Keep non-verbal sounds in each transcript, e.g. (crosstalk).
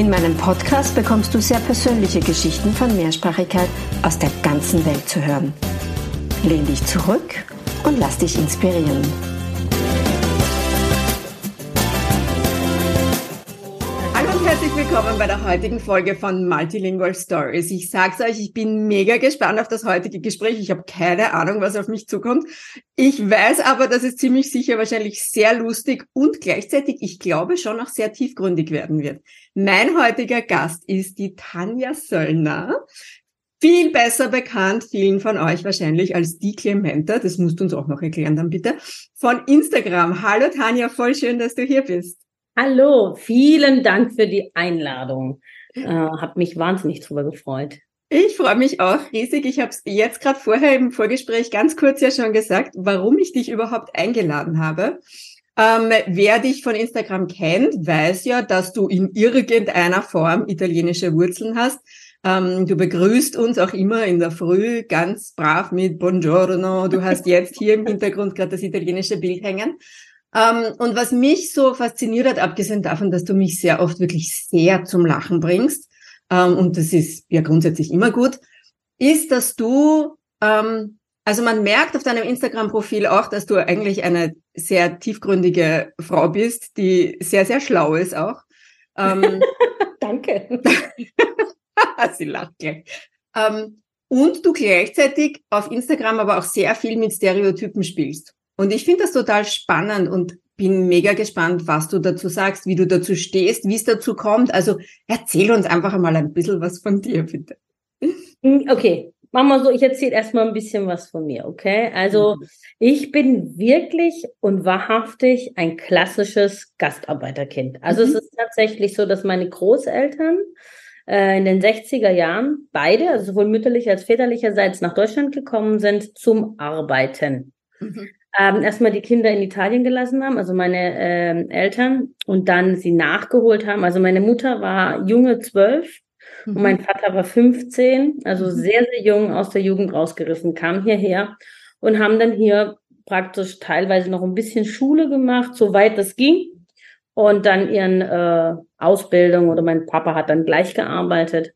In meinem Podcast bekommst du sehr persönliche Geschichten von Mehrsprachigkeit aus der ganzen Welt zu hören. Lehn dich zurück und lass dich inspirieren. Herzlich willkommen bei der heutigen Folge von Multilingual Stories. Ich sag's euch, ich bin mega gespannt auf das heutige Gespräch. Ich habe keine Ahnung, was auf mich zukommt. Ich weiß aber, dass es ziemlich sicher wahrscheinlich sehr lustig und gleichzeitig, ich glaube, schon auch sehr tiefgründig werden wird. Mein heutiger Gast ist die Tanja Söllner. Viel besser bekannt, vielen von euch wahrscheinlich, als die Clementa. Das musst du uns auch noch erklären dann bitte. Von Instagram. Hallo Tanja, voll schön, dass du hier bist. Hallo, vielen Dank für die Einladung. Äh, hab mich wahnsinnig drüber gefreut. Ich freue mich auch riesig. Ich habe es jetzt gerade vorher im Vorgespräch ganz kurz ja schon gesagt, warum ich dich überhaupt eingeladen habe. Ähm, wer dich von Instagram kennt, weiß ja, dass du in irgendeiner Form italienische Wurzeln hast. Ähm, du begrüßt uns auch immer in der Früh ganz brav mit Buongiorno. Du hast jetzt hier im Hintergrund gerade das italienische Bild hängen. Ähm, und was mich so fasziniert hat, abgesehen davon, dass du mich sehr oft wirklich sehr zum Lachen bringst, ähm, und das ist ja grundsätzlich immer gut, ist, dass du, ähm, also man merkt auf deinem Instagram-Profil auch, dass du eigentlich eine sehr tiefgründige Frau bist, die sehr, sehr schlau ist auch. Ähm, (laughs) Danke. (laughs) Sie lacht gleich. Ähm, und du gleichzeitig auf Instagram aber auch sehr viel mit Stereotypen spielst. Und ich finde das total spannend und bin mega gespannt, was du dazu sagst, wie du dazu stehst, wie es dazu kommt. Also erzähl uns einfach einmal ein bisschen was von dir, bitte. Hm, okay, machen wir so, ich erzähle erstmal ein bisschen was von mir, okay? Also mhm. ich bin wirklich und wahrhaftig ein klassisches Gastarbeiterkind. Also mhm. es ist tatsächlich so, dass meine Großeltern äh, in den 60er Jahren beide, also sowohl mütterlicher als väterlicherseits nach Deutschland gekommen sind zum Arbeiten. Mhm ähm, erstmal die Kinder in Italien gelassen haben, also meine äh, Eltern, und dann sie nachgeholt haben. Also meine Mutter war junge zwölf mhm. und mein Vater war 15, also mhm. sehr, sehr jung aus der Jugend rausgerissen, kam hierher und haben dann hier praktisch teilweise noch ein bisschen Schule gemacht, soweit das ging. Und dann ihren äh, Ausbildung oder mein Papa hat dann gleich gearbeitet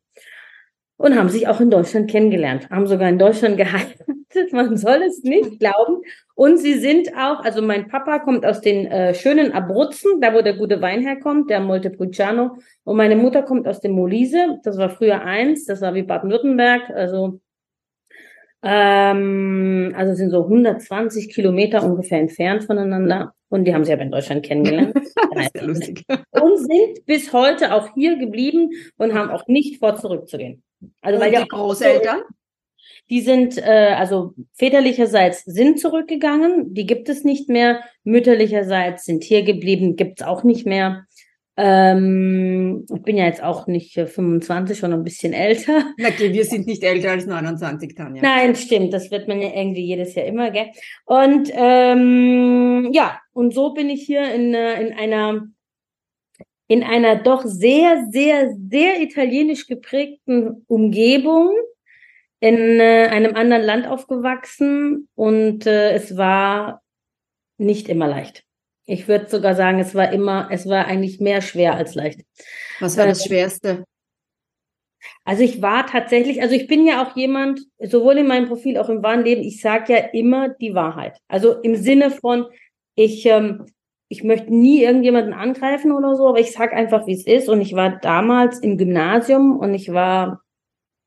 und haben sich auch in Deutschland kennengelernt, haben sogar in Deutschland (laughs) geheiratet. Man soll es nicht glauben. Und sie sind auch, also mein Papa kommt aus den äh, schönen Abruzzen, da wo der gute Wein herkommt, der Montepulciano. Und meine Mutter kommt aus dem Molise, das war früher eins, das war wie Baden-Württemberg, also ähm, also sind so 120 Kilometer ungefähr entfernt voneinander. Und die haben sie aber in Deutschland kennengelernt. (laughs) Und sind bis heute auch hier geblieben und haben auch nicht vor, zurückzugehen. Also und weil die Großeltern? Die sind, äh, also väterlicherseits sind zurückgegangen, die gibt es nicht mehr. Mütterlicherseits sind hier geblieben, gibt es auch nicht mehr. Ähm, ich bin ja jetzt auch nicht 25, schon ein bisschen älter. Okay, wir sind nicht älter als 29, Tanja. Nein, stimmt. Das wird man ja irgendwie jedes Jahr immer, gell? Und ähm, ja, und so bin ich hier in, äh, in einer in einer doch sehr, sehr, sehr italienisch geprägten Umgebung in äh, einem anderen Land aufgewachsen und äh, es war nicht immer leicht. Ich würde sogar sagen, es war immer, es war eigentlich mehr schwer als leicht. Was war das Schwerste? Also ich war tatsächlich, also ich bin ja auch jemand, sowohl in meinem Profil, auch im wahren Leben, ich sage ja immer die Wahrheit. Also im Sinne von, ich, ähm, ich möchte nie irgendjemanden angreifen oder so, aber ich sage einfach, wie es ist. Und ich war damals im Gymnasium und ich war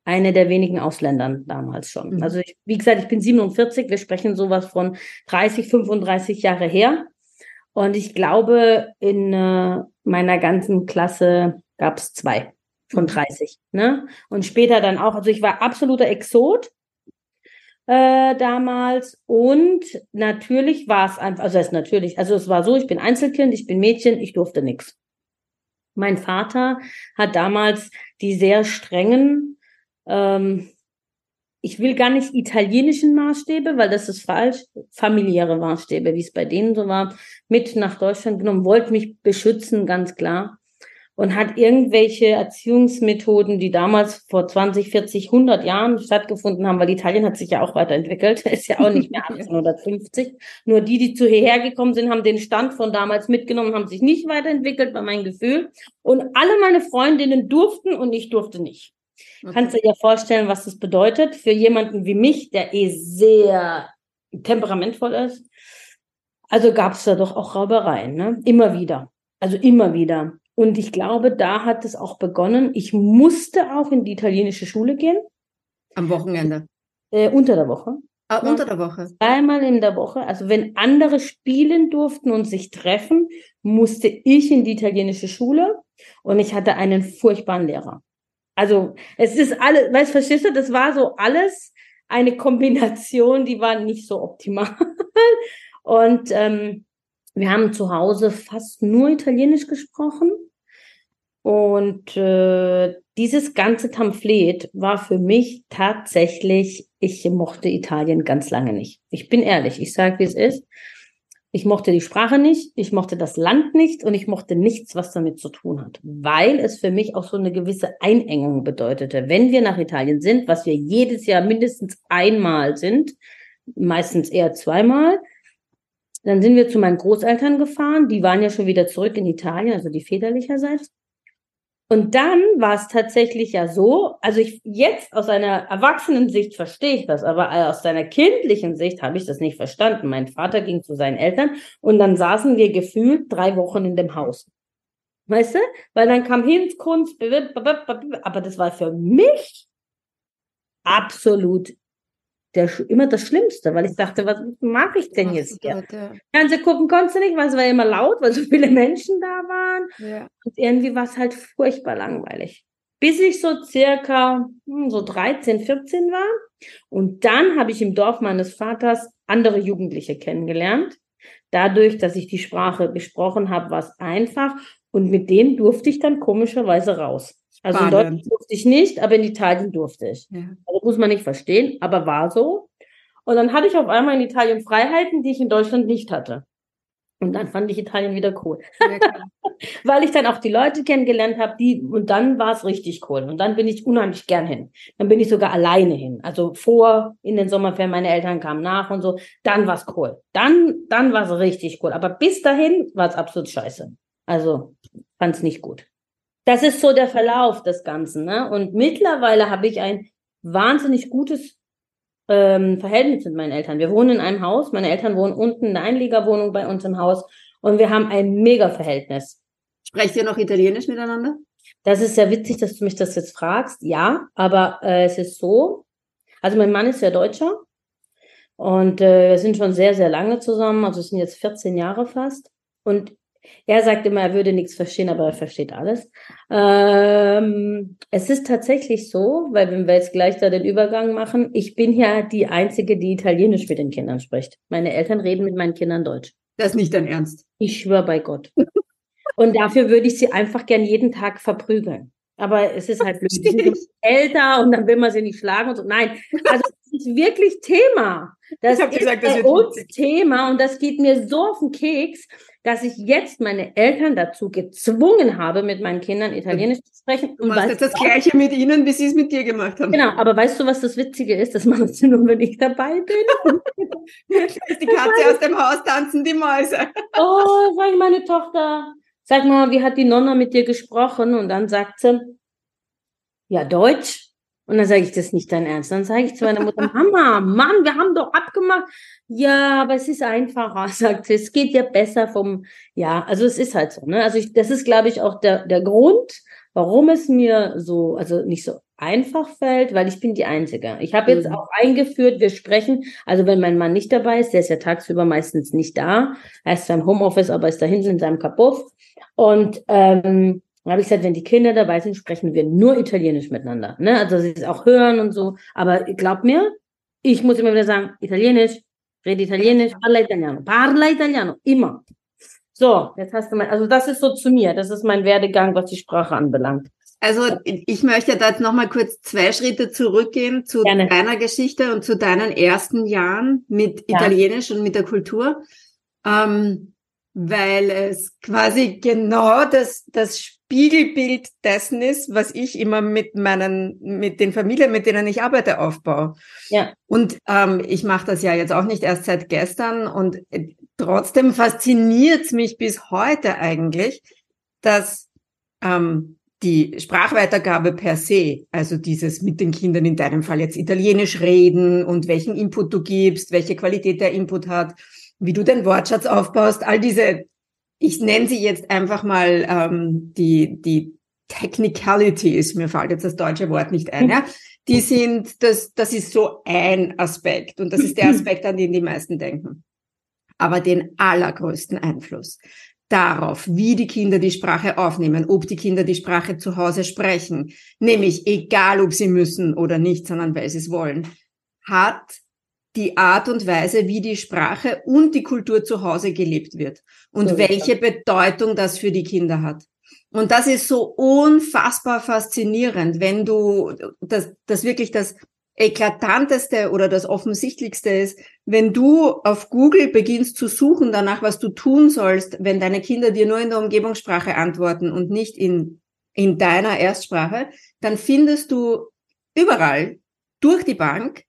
eine der wenigen Ausländern damals schon. Mhm. Also ich, wie gesagt, ich bin 47, wir sprechen sowas von 30, 35 Jahre her. Und ich glaube, in äh, meiner ganzen Klasse gab es zwei von 30. Mhm. Ne? Und später dann auch, also ich war absoluter Exot äh, damals. Und natürlich war es einfach, also es natürlich, also es war so, ich bin Einzelkind, ich bin Mädchen, ich durfte nichts. Mein Vater hat damals die sehr strengen, ähm, ich will gar nicht italienischen Maßstäbe, weil das ist falsch, familiäre Maßstäbe, wie es bei denen so war, mit nach Deutschland genommen, wollte mich beschützen, ganz klar und hat irgendwelche Erziehungsmethoden, die damals vor 20, 40, 100 Jahren stattgefunden haben, weil Italien hat sich ja auch weiterentwickelt, (laughs) ist ja auch nicht mehr 1850. Nur die, die zu hierher gekommen sind, haben den Stand von damals mitgenommen, haben sich nicht weiterentwickelt, war mein Gefühl. Und alle meine Freundinnen durften und ich durfte nicht. Okay. Kannst du dir vorstellen, was das bedeutet für jemanden wie mich, der eh sehr temperamentvoll ist? Also gab es da doch auch Raubereien, ne? Immer wieder. Also immer wieder. Und ich glaube, da hat es auch begonnen. Ich musste auch in die italienische Schule gehen. Am Wochenende? Äh, unter der Woche. Ah, unter der Woche. Einmal in der Woche. Also wenn andere spielen durften und sich treffen, musste ich in die italienische Schule und ich hatte einen furchtbaren Lehrer. Also es ist alles, weißt verstehst du, das war so alles eine Kombination, die war nicht so optimal. (laughs) und ähm, wir haben zu Hause fast nur Italienisch gesprochen. Und äh, dieses ganze Pamphlet war für mich tatsächlich, ich mochte Italien ganz lange nicht. Ich bin ehrlich, ich sage, wie es ist. Ich mochte die Sprache nicht, ich mochte das Land nicht und ich mochte nichts, was damit zu tun hat, weil es für mich auch so eine gewisse Einengung bedeutete. Wenn wir nach Italien sind, was wir jedes Jahr mindestens einmal sind, meistens eher zweimal, dann sind wir zu meinen Großeltern gefahren, die waren ja schon wieder zurück in Italien, also die väterlicherseits. Und dann war es tatsächlich ja so, also ich jetzt aus einer erwachsenen Sicht verstehe ich das, aber aus seiner kindlichen Sicht habe ich das nicht verstanden. Mein Vater ging zu seinen Eltern und dann saßen wir gefühlt drei Wochen in dem Haus. Weißt du? Weil dann kam Hinzkunst, aber das war für mich absolut der, immer das Schlimmste, weil ich dachte, was mache ich denn jetzt hier? Ja. Fernsehen gucken konntest du nicht, weil es war immer laut, weil so viele (laughs) Menschen da waren. Ja. Und irgendwie war es halt furchtbar langweilig. Bis ich so circa hm, so 13, 14 war. Und dann habe ich im Dorf meines Vaters andere Jugendliche kennengelernt. Dadurch, dass ich die Sprache gesprochen habe, war es einfach. Und mit denen durfte ich dann komischerweise raus. Also in Deutschland durfte ich nicht, aber in Italien durfte ich. Ja. Also muss man nicht verstehen, aber war so. Und dann hatte ich auf einmal in Italien Freiheiten, die ich in Deutschland nicht hatte. Und dann fand ich Italien wieder cool. (laughs) Weil ich dann auch die Leute kennengelernt habe, die, und dann war es richtig cool. Und dann bin ich unheimlich gern hin. Dann bin ich sogar alleine hin. Also vor, in den Sommerferien, meine Eltern kamen nach und so. Dann war es cool. Dann, dann war es richtig cool. Aber bis dahin war es absolut scheiße. Also, fand es nicht gut. Das ist so der Verlauf des Ganzen. Ne? Und mittlerweile habe ich ein wahnsinnig gutes ähm, Verhältnis mit meinen Eltern. Wir wohnen in einem Haus. Meine Eltern wohnen unten in der Einliegerwohnung bei uns im Haus. Und wir haben ein mega Verhältnis. Sprecht ihr noch Italienisch miteinander? Das ist sehr witzig, dass du mich das jetzt fragst. Ja, aber äh, es ist so. Also mein Mann ist ja Deutscher. Und äh, wir sind schon sehr, sehr lange zusammen. Also es sind jetzt 14 Jahre fast. Und er sagt immer, er würde nichts verstehen, aber er versteht alles. Ähm, es ist tatsächlich so, weil wenn wir jetzt gleich da den Übergang machen, ich bin ja die Einzige, die Italienisch mit den Kindern spricht. Meine Eltern reden mit meinen Kindern Deutsch. Das ist nicht dein Ernst. Ich schwöre bei Gott. Und dafür würde ich sie einfach gern jeden Tag verprügeln. Aber es ist halt blöd. Die sind älter und dann will man sie nicht schlagen und so. Nein, also das ist wirklich Thema. Das ist gesagt, das bei uns Thema und das geht mir so auf den Keks dass ich jetzt meine Eltern dazu gezwungen habe, mit meinen Kindern Italienisch zu sprechen. Du machst jetzt das Gleiche mit ihnen, wie sie es mit dir gemacht haben. Genau, aber weißt du, was das Witzige ist? Das machen sie nur, wenn ich dabei bin. (laughs) die Katze aus dem Haus tanzen die Mäuse. (laughs) oh, sag ich meine Tochter, sag mal, wie hat die Nonna mit dir gesprochen? Und dann sagt sie, ja, Deutsch. Und dann sage ich, das nicht dein Ernst. Dann sage ich zu meiner Mutter, Mama, Mann, wir haben doch abgemacht. Ja, aber es ist einfacher, (laughs) sagt sie. Es geht ja besser vom, ja, also es ist halt so. Ne? Also ich, das ist, glaube ich, auch der, der Grund, warum es mir so, also nicht so einfach fällt, weil ich bin die Einzige. Ich habe jetzt mhm. auch eingeführt, wir sprechen, also wenn mein Mann nicht dabei ist, der ist ja tagsüber meistens nicht da, er ist beim Homeoffice, aber ist da hinten in seinem Kapuff. Und ähm, dann habe ich gesagt, wenn die Kinder dabei sind, sprechen wir nur Italienisch miteinander. Ne? Also sie es auch hören und so. Aber glaub mir, ich muss immer wieder sagen, Italienisch, rede Italienisch, parla Italiano, parla Italiano, immer. So, jetzt hast du mal, also das ist so zu mir, das ist mein Werdegang, was die Sprache anbelangt. Also ich möchte da jetzt nochmal kurz zwei Schritte zurückgehen zu Gerne. deiner Geschichte und zu deinen ersten Jahren mit ja. Italienisch und mit der Kultur, ähm, weil es quasi genau das, das Spiegelbild dessen ist, was ich immer mit meinen, mit den Familien, mit denen ich arbeite, aufbaue. Ja. Und ähm, ich mache das ja jetzt auch nicht erst seit gestern und äh, trotzdem fasziniert es mich bis heute eigentlich, dass ähm, die Sprachweitergabe per se, also dieses mit den Kindern in deinem Fall jetzt Italienisch reden und welchen Input du gibst, welche Qualität der Input hat, wie du den Wortschatz aufbaust, all diese, ich nenne sie jetzt einfach mal ähm, die, die Technicalities, mir fällt jetzt das deutsche Wort nicht ein, ja, die (laughs) sind, das, das ist so ein Aspekt und das ist der Aspekt, an den die meisten denken. Aber den allergrößten Einfluss darauf, wie die Kinder die Sprache aufnehmen, ob die Kinder die Sprache zu Hause sprechen, nämlich egal ob sie müssen oder nicht, sondern weil sie es wollen, hat die Art und Weise, wie die Sprache und die Kultur zu Hause gelebt wird und so welche Bedeutung das für die Kinder hat. Und das ist so unfassbar faszinierend, wenn du das, das wirklich das eklatanteste oder das offensichtlichste ist, wenn du auf Google beginnst zu suchen danach, was du tun sollst, wenn deine Kinder dir nur in der Umgebungssprache antworten und nicht in, in deiner Erstsprache, dann findest du überall durch die Bank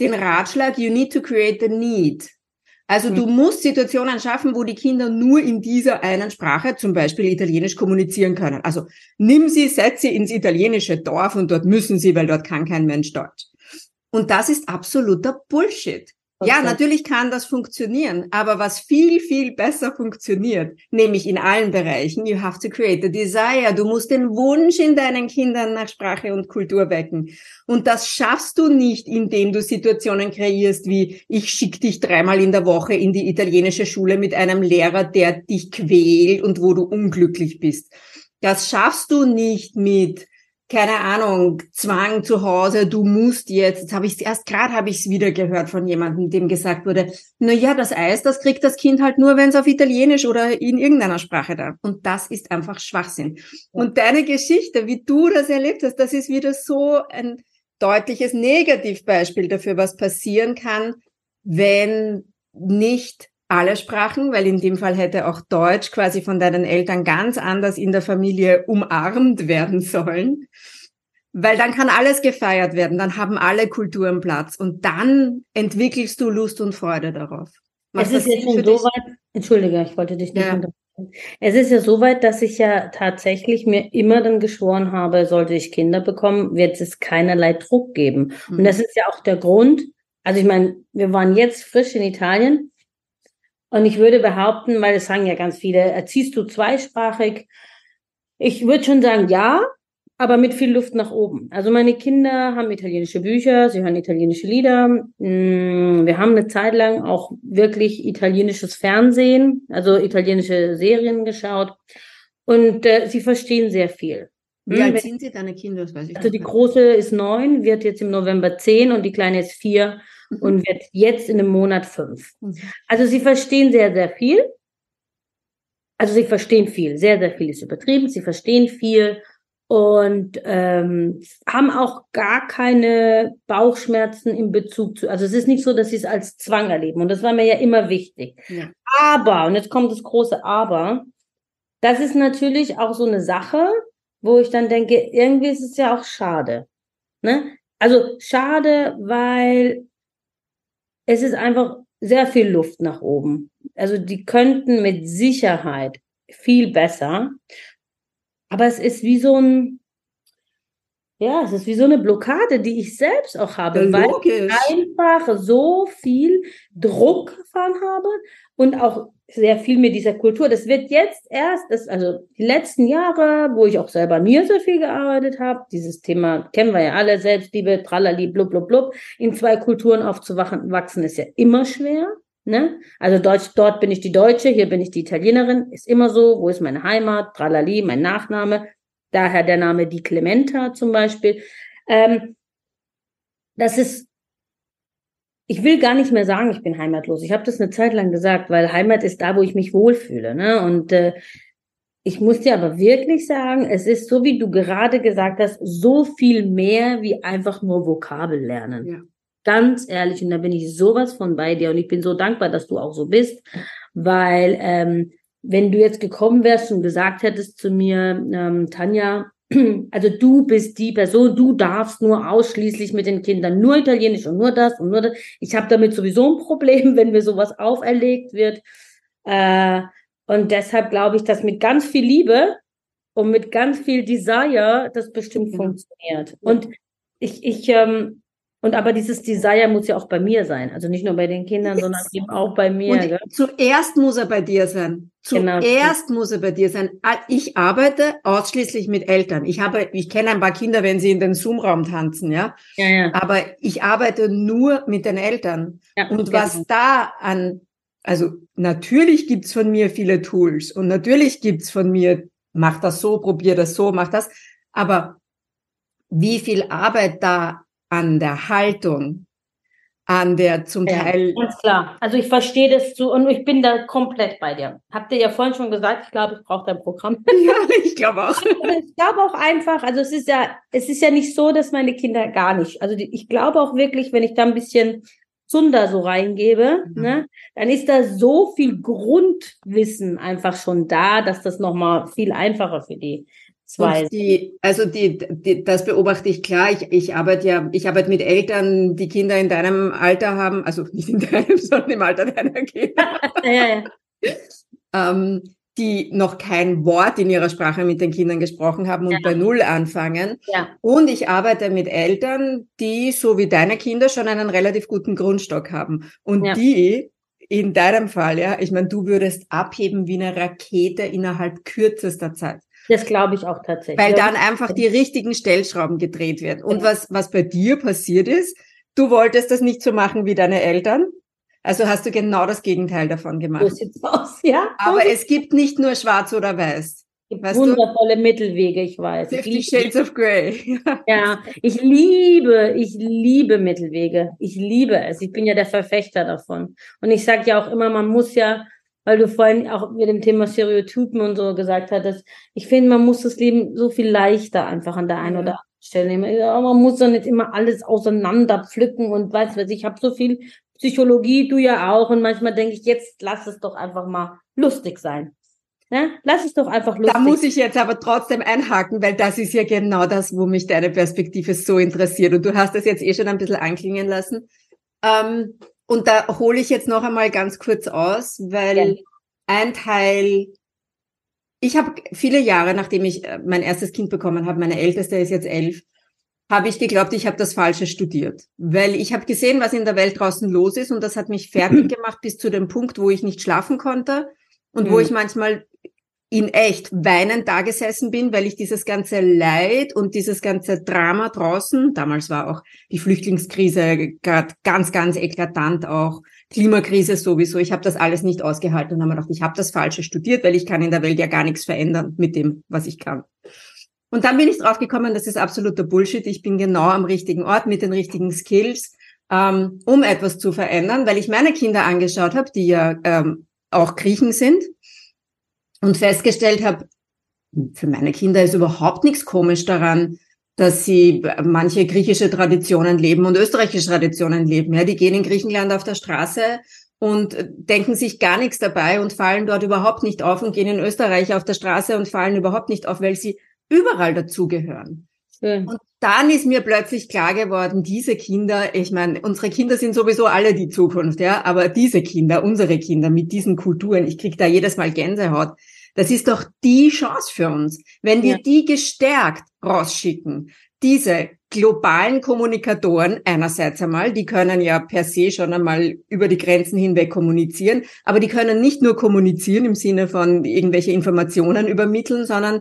den Ratschlag, you need to create the need. Also du mhm. musst Situationen schaffen, wo die Kinder nur in dieser einen Sprache, zum Beispiel Italienisch, kommunizieren können. Also nimm sie, setz sie ins italienische Dorf und dort müssen sie, weil dort kann kein Mensch Deutsch. Und das ist absoluter Bullshit. Ja, natürlich kann das funktionieren, aber was viel, viel besser funktioniert, nämlich in allen Bereichen, you have to create a desire. Du musst den Wunsch in deinen Kindern nach Sprache und Kultur wecken. Und das schaffst du nicht, indem du Situationen kreierst wie, ich schick dich dreimal in der Woche in die italienische Schule mit einem Lehrer, der dich quält und wo du unglücklich bist. Das schaffst du nicht mit, keine Ahnung, Zwang zu Hause, du musst jetzt, jetzt habe ich erst gerade habe ich es wieder gehört von jemandem, dem gesagt wurde, na ja, das Eis, das kriegt das Kind halt nur, wenn es auf Italienisch oder in irgendeiner Sprache da. Und das ist einfach Schwachsinn. Und deine Geschichte, wie du das erlebt hast, das ist wieder so ein deutliches Negativbeispiel dafür, was passieren kann, wenn nicht alle Sprachen, weil in dem Fall hätte auch Deutsch quasi von deinen Eltern ganz anders in der Familie umarmt werden sollen. Weil dann kann alles gefeiert werden, dann haben alle Kulturen Platz und dann entwickelst du Lust und Freude darauf. Es ist jetzt schon so weit, entschuldige, ich wollte dich nicht ja. unterbrechen. Es ist ja so weit, dass ich ja tatsächlich mir immer dann geschworen habe, sollte ich Kinder bekommen, wird es keinerlei Druck geben. Mhm. Und das ist ja auch der Grund, also ich meine, wir waren jetzt frisch in Italien und ich würde behaupten, weil es sagen ja ganz viele, erziehst du zweisprachig? Ich würde schon sagen, ja, aber mit viel Luft nach oben. Also meine Kinder haben italienische Bücher, sie hören italienische Lieder. Mm, wir haben eine Zeit lang auch wirklich italienisches Fernsehen, also italienische Serien geschaut. Und äh, sie verstehen sehr viel. Wie alt sind sie, deine Kinder? Also die große ist neun, wird jetzt im November zehn und die kleine ist vier. Und wird jetzt in einem Monat fünf. Mhm. Also sie verstehen sehr, sehr viel. Also sie verstehen viel, sehr, sehr viel ist übertrieben. Sie verstehen viel und ähm, haben auch gar keine Bauchschmerzen in Bezug zu. Also es ist nicht so, dass sie es als Zwang erleben und das war mir ja immer wichtig. Ja. Aber und jetzt kommt das große Aber. Das ist natürlich auch so eine Sache, wo ich dann denke, irgendwie ist es ja auch schade. Ne? Also schade, weil es ist einfach sehr viel Luft nach oben. Also die könnten mit Sicherheit viel besser. Aber es ist wie so ein, ja, es ist wie so eine Blockade, die ich selbst auch habe, ja, weil ich einfach so viel Druck erfahren habe und auch sehr viel mit dieser Kultur. Das wird jetzt erst, das, also die letzten Jahre, wo ich auch selber mir so viel gearbeitet habe, dieses Thema kennen wir ja alle, Selbstliebe, Tralali, blub, blub, blub, in zwei Kulturen aufzuwachen, wachsen ist ja immer schwer. Ne? Also Deutsch, dort bin ich die Deutsche, hier bin ich die Italienerin, ist immer so, wo ist meine Heimat, Tralali, mein Nachname, daher der Name Di Clementa zum Beispiel. Ähm, das ist ich will gar nicht mehr sagen, ich bin heimatlos. Ich habe das eine Zeit lang gesagt, weil Heimat ist da, wo ich mich wohlfühle. Ne? Und äh, ich muss dir aber wirklich sagen, es ist so, wie du gerade gesagt hast, so viel mehr wie einfach nur Vokabel lernen. Ja. Ganz ehrlich, und da bin ich sowas von bei dir und ich bin so dankbar, dass du auch so bist, weil ähm, wenn du jetzt gekommen wärst und gesagt hättest zu mir, ähm, Tanja, (clears throat) also du bist die Person, du darfst nur ausschließlich mit den Kindern nur Italienisch und nur das und nur das. Ich habe damit sowieso ein Problem, (laughs) wenn mir sowas auferlegt wird. Äh, und deshalb glaube ich, dass mit ganz viel Liebe und mit ganz viel Desire das bestimmt ja. funktioniert. Und ich, ich, ähm, und aber dieses Desire muss ja auch bei mir sein. Also nicht nur bei den Kindern, sondern eben auch bei mir. Und zuerst muss er bei dir sein. Genau. Zuerst genau. muss er bei dir sein. Ah, ich arbeite ausschließlich mit Eltern. Ich habe, ich kenne ein paar Kinder, wenn sie in den Zoom-Raum tanzen, ja? ja. Ja, Aber ich arbeite nur mit den Eltern. Ja, und was genau. da an, also natürlich gibt's von mir viele Tools und natürlich gibt's von mir, mach das so, probier das so, mach das. Aber wie viel Arbeit da an der Haltung, an der zum ja, Teil. Ganz klar. Also ich verstehe das so und ich bin da komplett bei dir. Habt ihr ja vorhin schon gesagt, ich glaube, ich brauche dein Programm. (laughs) Ja, ich glaube auch. (laughs) Ich glaube auch einfach, also es ist ja, es ist ja nicht so, dass meine Kinder gar nicht. Also ich glaube auch wirklich, wenn ich da ein bisschen Zunder so reingebe, mhm. ne, dann ist da so viel Grundwissen einfach schon da, dass das nochmal viel einfacher für die. Die, also die, die, das beobachte ich klar. Ich, ich arbeite ja, ich arbeite mit Eltern, die Kinder in deinem Alter haben, also (laughs) nicht in deinem, sondern im Alter deiner Kinder. (laughs) ja, ja. ähm, die noch kein Wort in ihrer Sprache mit den Kindern gesprochen haben und ja. bei Null anfangen. Ja. Und ich arbeite mit Eltern, die, so wie deine Kinder, schon einen relativ guten Grundstock haben. Und ja. die, in deinem Fall, ja, ich meine, du würdest abheben wie eine Rakete innerhalb kürzester Zeit. Das glaube ich auch tatsächlich. Weil dann einfach die richtigen Stellschrauben gedreht werden. Und ja. was, was bei dir passiert ist, du wolltest das nicht so machen wie deine Eltern. Also hast du genau das Gegenteil davon gemacht. So sieht's aus, ja. Aber es gibt nicht nur schwarz oder weiß. Weißt wundervolle du? Mittelwege, ich weiß. Fifty Shades of Grey. (laughs) ja, ich liebe, ich liebe Mittelwege. Ich liebe es. Ich bin ja der Verfechter davon. Und ich sage ja auch immer, man muss ja weil du vorhin auch mit dem Thema Stereotypen und so gesagt hattest. Ich finde, man muss das Leben so viel leichter einfach an der einen oder anderen Stelle nehmen. Man muss doch nicht immer alles auseinander pflücken und weiß was. Ich habe so viel Psychologie, du ja auch. Und manchmal denke ich, jetzt lass es doch einfach mal lustig sein. Ja? Lass es doch einfach lustig. Da muss ich jetzt aber trotzdem einhaken, weil das ist ja genau das, wo mich deine Perspektive so interessiert. Und du hast das jetzt eh schon ein bisschen anklingen lassen. Ähm, und da hole ich jetzt noch einmal ganz kurz aus, weil ja. ein Teil, ich habe viele Jahre, nachdem ich äh, mein erstes Kind bekommen habe, meine älteste ist jetzt elf, habe ich geglaubt, ich habe das Falsche studiert. Weil ich habe gesehen, was in der Welt draußen los ist und das hat mich fertig (clears throat) gemacht bis zu dem Punkt, wo ich nicht schlafen konnte und mhm. wo ich manchmal in echt weinend da gesessen bin, weil ich dieses ganze Leid und dieses ganze Drama draußen, damals war auch die Flüchtlingskrise gerade ganz, ganz eklatant auch, Klimakrise sowieso, ich habe das alles nicht ausgehalten und habe mir gedacht, ich habe das Falsche studiert, weil ich kann in der Welt ja gar nichts verändern mit dem, was ich kann. Und dann bin ich draufgekommen, das ist absoluter Bullshit. Ich bin genau am richtigen Ort mit den richtigen Skills, ähm, um etwas zu verändern, weil ich meine Kinder angeschaut habe, die ja ähm, auch Griechen sind und festgestellt habe, für meine Kinder ist überhaupt nichts komisch daran, dass sie manche griechische Traditionen leben und österreichische Traditionen leben. Ja, die gehen in Griechenland auf der Straße und denken sich gar nichts dabei und fallen dort überhaupt nicht auf und gehen in Österreich auf der Straße und fallen überhaupt nicht auf, weil sie überall dazugehören. Schön. Und dann ist mir plötzlich klar geworden, diese Kinder, ich meine, unsere Kinder sind sowieso alle die Zukunft, ja, aber diese Kinder, unsere Kinder mit diesen Kulturen, ich krieg da jedes Mal Gänsehaut. Das ist doch die Chance für uns. Wenn wir ja. die gestärkt rausschicken, diese globalen Kommunikatoren einerseits einmal, die können ja per se schon einmal über die Grenzen hinweg kommunizieren, aber die können nicht nur kommunizieren im Sinne von irgendwelche Informationen übermitteln, sondern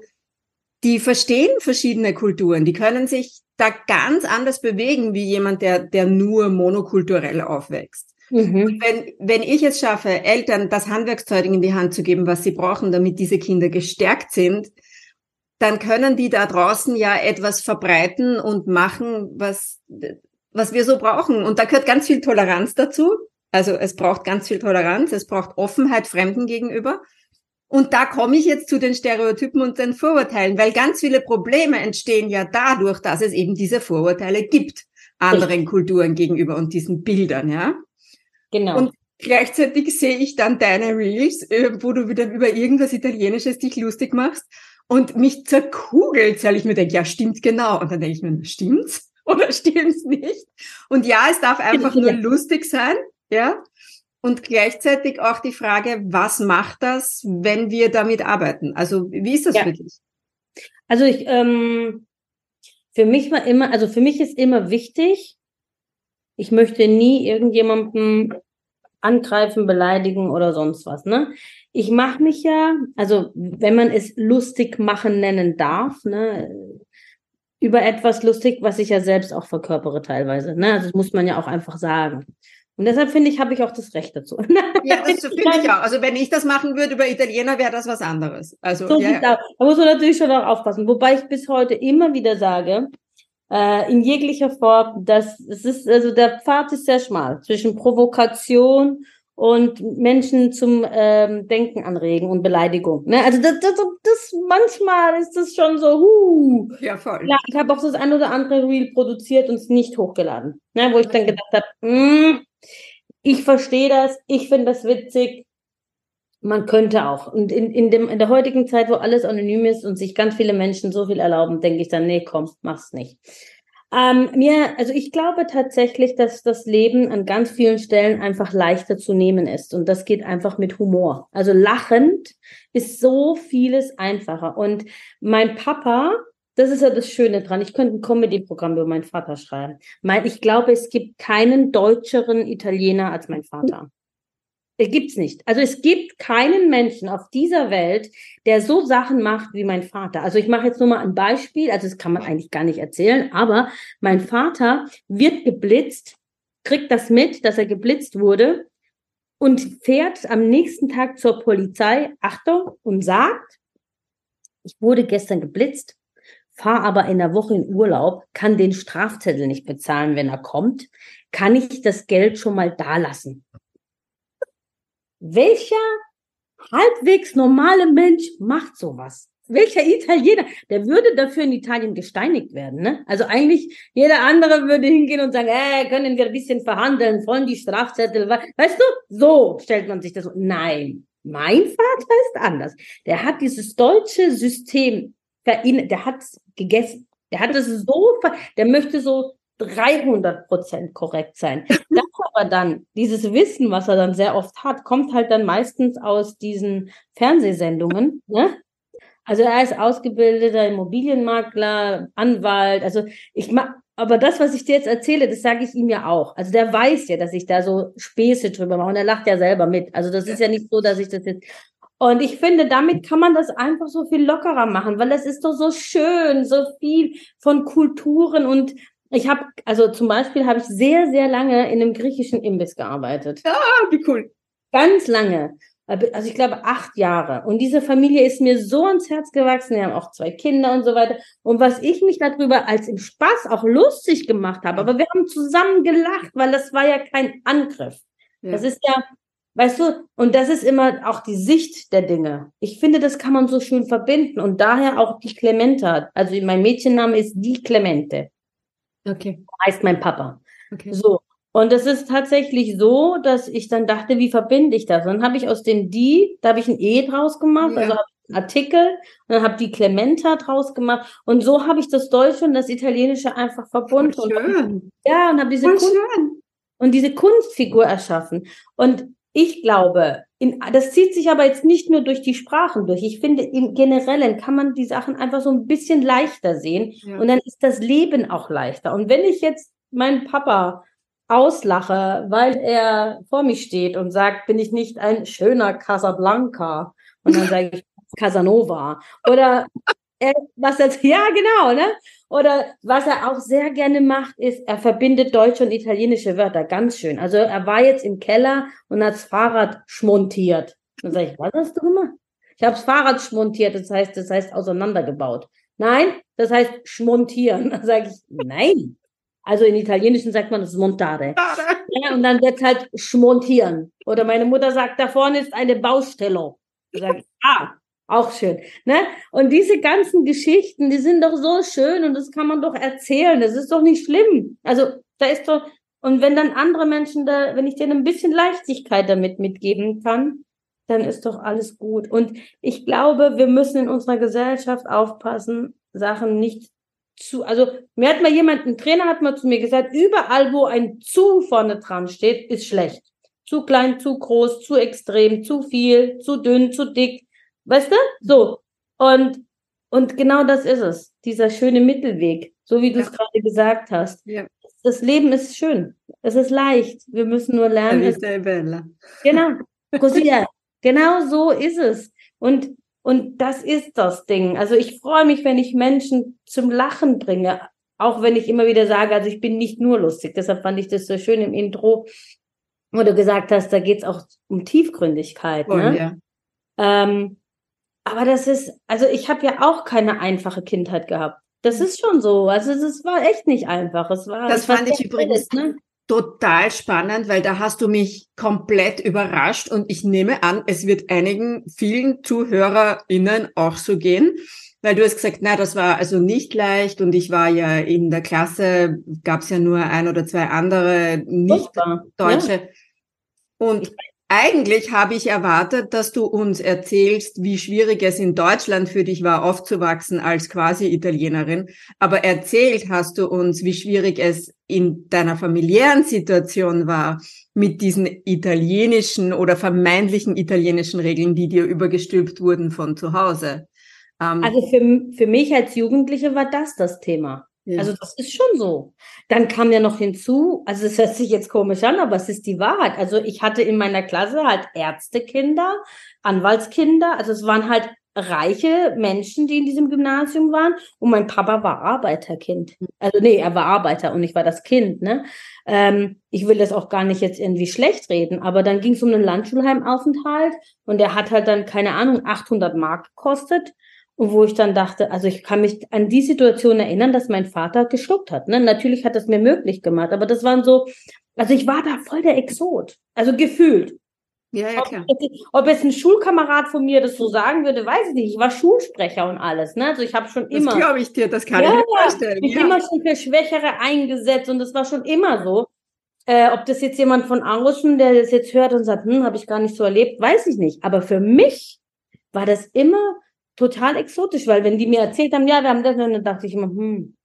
die verstehen verschiedene Kulturen, die können sich da ganz anders bewegen wie jemand, der, der nur monokulturell aufwächst. Mhm. Wenn, wenn ich es schaffe, Eltern das Handwerkszeug in die Hand zu geben, was sie brauchen, damit diese Kinder gestärkt sind, dann können die da draußen ja etwas verbreiten und machen, was was wir so brauchen. Und da gehört ganz viel Toleranz dazu. Also es braucht ganz viel Toleranz, es braucht Offenheit Fremden gegenüber. Und da komme ich jetzt zu den Stereotypen und den Vorurteilen, weil ganz viele Probleme entstehen ja dadurch, dass es eben diese Vorurteile gibt anderen Kulturen gegenüber und diesen Bildern, ja. Genau. Und gleichzeitig sehe ich dann deine Reels, äh, wo du wieder über irgendwas Italienisches dich lustig machst und mich zerkugelt, weil ich mir denke, ja, stimmt genau. Und dann denke ich mir, stimmt's (laughs) oder stimmt's nicht? Und ja, es darf einfach nur lustig sein, ja. Und gleichzeitig auch die Frage, was macht das, wenn wir damit arbeiten? Also wie ist das ja. für dich? Also ich, ähm, für mich war immer, also für mich ist immer wichtig, ich möchte nie irgendjemanden angreifen, beleidigen oder sonst was. Ne? Ich mache mich ja, also wenn man es lustig machen nennen darf, ne, über etwas lustig, was ich ja selbst auch verkörpere teilweise. Ne? Also das muss man ja auch einfach sagen. Und deshalb finde ich, habe ich auch das Recht dazu. (laughs) ja, das finde ich auch. Also wenn ich das machen würde über Italiener, wäre das was anderes. Also so ja. Da muss man natürlich schon auch aufpassen. Wobei ich bis heute immer wieder sage, äh, in jeglicher Form, dass es ist, also der Pfad ist sehr schmal zwischen Provokation und Menschen zum ähm, Denken anregen und Beleidigung. Ne? Also das, das, das manchmal ist das schon so, huh. Ja, voll. Ja, ich habe auch das ein oder andere Reel produziert und es nicht hochgeladen. Ne? Wo ich dann gedacht habe, mm, ich verstehe das, ich finde das witzig. Man könnte auch. Und in, in, dem, in der heutigen Zeit, wo alles anonym ist und sich ganz viele Menschen so viel erlauben, denke ich dann, nee, komm, mach's nicht. Ähm, mir, also ich glaube tatsächlich, dass das Leben an ganz vielen Stellen einfach leichter zu nehmen ist. Und das geht einfach mit Humor. Also lachend ist so vieles einfacher. Und mein Papa, das ist ja das Schöne dran. Ich könnte ein Comedy-Programm über meinen Vater schreiben. Ich glaube, es gibt keinen deutscheren Italiener als mein Vater. Gibt's nicht. Also es gibt keinen Menschen auf dieser Welt, der so Sachen macht wie mein Vater. Also ich mache jetzt nur mal ein Beispiel. Also das kann man eigentlich gar nicht erzählen. Aber mein Vater wird geblitzt, kriegt das mit, dass er geblitzt wurde und fährt am nächsten Tag zur Polizei, Achtung, und sagt, ich wurde gestern geblitzt fahre aber in der Woche in Urlaub, kann den Strafzettel nicht bezahlen, wenn er kommt, kann ich das Geld schon mal da lassen. Welcher halbwegs normale Mensch macht sowas? Welcher Italiener? Der würde dafür in Italien gesteinigt werden, ne? Also eigentlich jeder andere würde hingehen und sagen, äh, können wir ein bisschen verhandeln, von die Strafzettel, weißt du? So stellt man sich das. Nein, mein Vater ist anders. Der hat dieses deutsche System der hat gegessen. Der hat es so, der möchte so 300 Prozent korrekt sein. (laughs) Das aber dann, dieses Wissen, was er dann sehr oft hat, kommt halt dann meistens aus diesen Fernsehsendungen. Ne? Also er ist ausgebildeter Immobilienmakler, Anwalt. Also ich mag, aber das, was ich dir jetzt erzähle, das sage ich ihm ja auch. Also der weiß ja, dass ich da so Späße drüber mache und er lacht ja selber mit. Also das ist ja nicht so, dass ich das jetzt und ich finde, damit kann man das einfach so viel lockerer machen, weil es ist doch so schön, so viel von Kulturen und ich habe, also zum Beispiel habe ich sehr, sehr lange in einem griechischen Imbiss gearbeitet. Ja, wie cool. Ganz lange. Also ich glaube acht Jahre. Und diese Familie ist mir so ans Herz gewachsen. Wir haben auch zwei Kinder und so weiter. Und was ich mich darüber als im Spaß auch lustig gemacht habe, aber wir haben zusammen gelacht, weil das war ja kein Angriff. Ja. Das ist ja, Weißt du, und das ist immer auch die Sicht der Dinge. Ich finde, das kann man so schön verbinden und daher auch die Clemente. Also mein Mädchenname ist die Clemente. Okay. Heißt mein Papa. Okay. So. Und es ist tatsächlich so, dass ich dann dachte, wie verbinde ich das? Und dann habe ich aus dem die, da habe ich ein E draus gemacht, ja. also habe ich einen Artikel und dann habe die Clementa draus gemacht und so habe ich das Deutsche und das Italienische einfach verbunden. Voll schön. Und, ja, und habe diese Kunst, und diese Kunstfigur erschaffen. Und ich glaube, in, das zieht sich aber jetzt nicht nur durch die Sprachen durch. Ich finde, im Generellen kann man die Sachen einfach so ein bisschen leichter sehen ja. und dann ist das Leben auch leichter. Und wenn ich jetzt meinen Papa auslache, weil er vor mir steht und sagt, bin ich nicht ein schöner Casablanca? Und dann sage ich (laughs) Casanova. Oder er, was das, ja, genau, ne? Oder was er auch sehr gerne macht, ist, er verbindet deutsche und italienische Wörter ganz schön. Also er war jetzt im Keller und hat das Fahrrad schmontiert. Dann sage ich, was hast du gemacht? Ich habe das Fahrrad schmontiert, das heißt, das heißt auseinandergebaut. Nein, das heißt schmontieren. Dann sage ich, nein. Also in Italienischen sagt man das montare. Ja, und dann wird halt schmontieren. Oder meine Mutter sagt, da vorne ist eine Baustelle. Ich sage, ah, auch schön. Ne? Und diese ganzen Geschichten, die sind doch so schön und das kann man doch erzählen. Das ist doch nicht schlimm. Also da ist doch, und wenn dann andere Menschen da, wenn ich denen ein bisschen Leichtigkeit damit mitgeben kann, dann ist doch alles gut. Und ich glaube, wir müssen in unserer Gesellschaft aufpassen, Sachen nicht zu, also mir hat mal jemand, ein Trainer hat mal zu mir gesagt, überall, wo ein zu vorne dran steht, ist schlecht. Zu klein, zu groß, zu extrem, zu viel, zu dünn, zu dick. Weißt du? So. Und, und genau das ist es. Dieser schöne Mittelweg. So wie du es gerade gesagt hast. Ja. Das Leben ist schön. Es ist leicht. Wir müssen nur lernen. Es, genau. Così Genau so ist es. Und, und das ist das Ding. Also ich freue mich, wenn ich Menschen zum Lachen bringe. Auch wenn ich immer wieder sage, also ich bin nicht nur lustig. Deshalb fand ich das so schön im Intro, wo du gesagt hast, da geht es auch um Tiefgründigkeit. Oh, ne? ja. ähm, aber das ist, also ich habe ja auch keine einfache Kindheit gehabt. Das ist schon so. Also es war echt nicht einfach. Es war. Das fand ich übrigens. Ne? total spannend, weil da hast du mich komplett überrascht und ich nehme an, es wird einigen, vielen ZuhörerInnen auch so gehen, weil du hast gesagt, na, das war also nicht leicht und ich war ja in der Klasse, gab es ja nur ein oder zwei andere nicht Deutsche. Ja. Und eigentlich habe ich erwartet, dass du uns erzählst, wie schwierig es in Deutschland für dich war, aufzuwachsen als quasi Italienerin. Aber erzählt hast du uns, wie schwierig es in deiner familiären Situation war mit diesen italienischen oder vermeintlichen italienischen Regeln, die dir übergestülpt wurden von zu Hause. Ähm, also für, für mich als Jugendliche war das das Thema. Ja. Also das ist schon so. Dann kam ja noch hinzu, also es hört sich jetzt komisch an, aber es ist die Wahrheit. Also ich hatte in meiner Klasse halt Ärztekinder, Anwaltskinder, also es waren halt reiche Menschen, die in diesem Gymnasium waren und mein Papa war Arbeiterkind. Also nee, er war Arbeiter und ich war das Kind. Ne? Ähm, ich will das auch gar nicht jetzt irgendwie schlecht reden, aber dann ging es um einen Landschulheimaufenthalt und der hat halt dann, keine Ahnung, 800 Mark gekostet und wo ich dann dachte, also ich kann mich an die Situation erinnern, dass mein Vater geschluckt hat. Ne? Natürlich hat das mir möglich gemacht, aber das waren so, also ich war da voll der Exot. Also gefühlt. Ja, ja, klar. Ob, ob jetzt ein Schulkamerad von mir das so sagen würde, weiß ich nicht. Ich war Schulsprecher und alles. Ne? Also ich habe schon immer. Das glaube ich dir, das kann ja, ich mir vorstellen. Ich ja. immer schon für Schwächere eingesetzt und das war schon immer so. Äh, ob das jetzt jemand von außen, der das jetzt hört und sagt, hm, habe ich gar nicht so erlebt, weiß ich nicht. Aber für mich war das immer total exotisch, weil wenn die mir erzählt haben, ja, wir haben das, dann dachte ich immer, hm.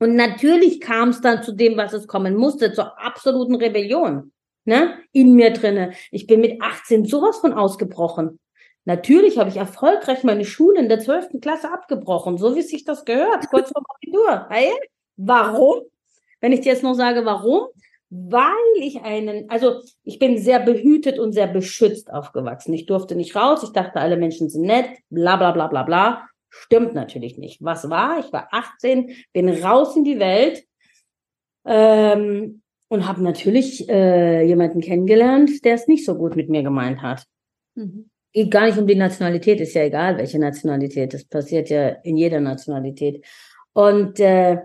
Und natürlich kam es dann zu dem, was es kommen musste, zur absoluten Rebellion, ne, in mir drinne. Ich bin mit 18 sowas von ausgebrochen. Natürlich habe ich erfolgreich meine Schule in der 12. Klasse abgebrochen, so wie sich das gehört, kurz vor Abitur. Weil, warum? Wenn ich dir jetzt noch sage, warum? Weil ich einen, also ich bin sehr behütet und sehr beschützt aufgewachsen. Ich durfte nicht raus, ich dachte, alle Menschen sind nett, bla bla bla bla bla. Stimmt natürlich nicht. Was war? Ich war 18, bin raus in die Welt ähm, und habe natürlich äh, jemanden kennengelernt, der es nicht so gut mit mir gemeint hat. Mhm. Geht gar nicht um die Nationalität, ist ja egal, welche Nationalität. Das passiert ja in jeder Nationalität. Und äh,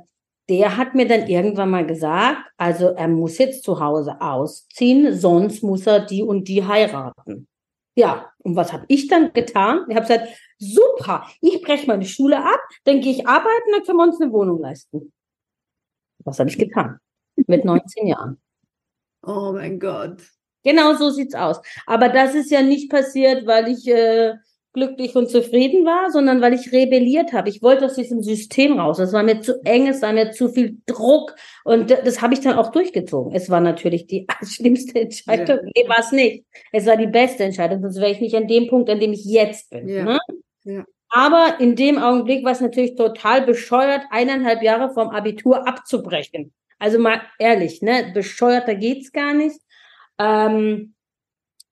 der hat mir dann irgendwann mal gesagt, also er muss jetzt zu Hause ausziehen, sonst muss er die und die heiraten. Ja, und was habe ich dann getan? Ich habe gesagt, super, ich breche meine Schule ab, dann gehe ich arbeiten, dann können wir uns eine Wohnung leisten. Was habe ich getan? Mit 19 Jahren. Oh mein Gott. Genau so sieht's aus. Aber das ist ja nicht passiert, weil ich äh, glücklich und zufrieden war, sondern weil ich rebelliert habe. Ich wollte aus diesem System raus. Es war mir zu eng, es war mir zu viel Druck und das habe ich dann auch durchgezogen. Es war natürlich die (laughs) schlimmste Entscheidung. Ja. Nee, war es nicht. Es war die beste Entscheidung, sonst wäre ich nicht an dem Punkt, an dem ich jetzt bin. Ja. Ne? Ja. Aber in dem Augenblick war es natürlich total bescheuert, eineinhalb Jahre vom Abitur abzubrechen. Also mal ehrlich, ne, bescheuerter geht's gar nicht. Ähm,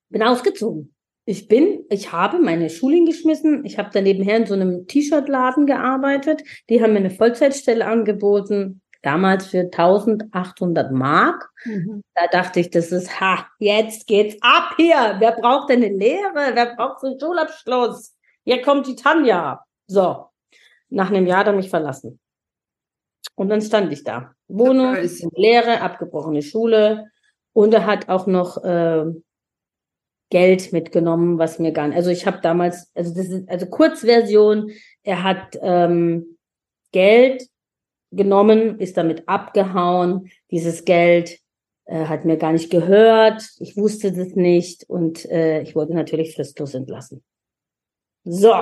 bin ausgezogen ich bin, ich habe meine Schule hingeschmissen. Ich habe da nebenher in so einem T-Shirt-Laden gearbeitet. Die haben mir eine Vollzeitstelle angeboten, damals für 1800 Mark. Mhm. Da dachte ich, das ist, ha, jetzt geht's ab hier. Wer braucht denn eine Lehre? Wer braucht so einen Schulabschluss? Hier kommt die Tanja. So. Nach einem Jahr hat er mich verlassen. Und dann stand ich da. Wohnung, Lehre, abgebrochene Schule. Und er hat auch noch äh, Geld mitgenommen, was mir gar nicht. Also ich habe damals, also das ist also Kurzversion, er hat ähm, Geld genommen, ist damit abgehauen. Dieses Geld äh, hat mir gar nicht gehört. Ich wusste das nicht und äh, ich wurde natürlich fristlos entlassen. So,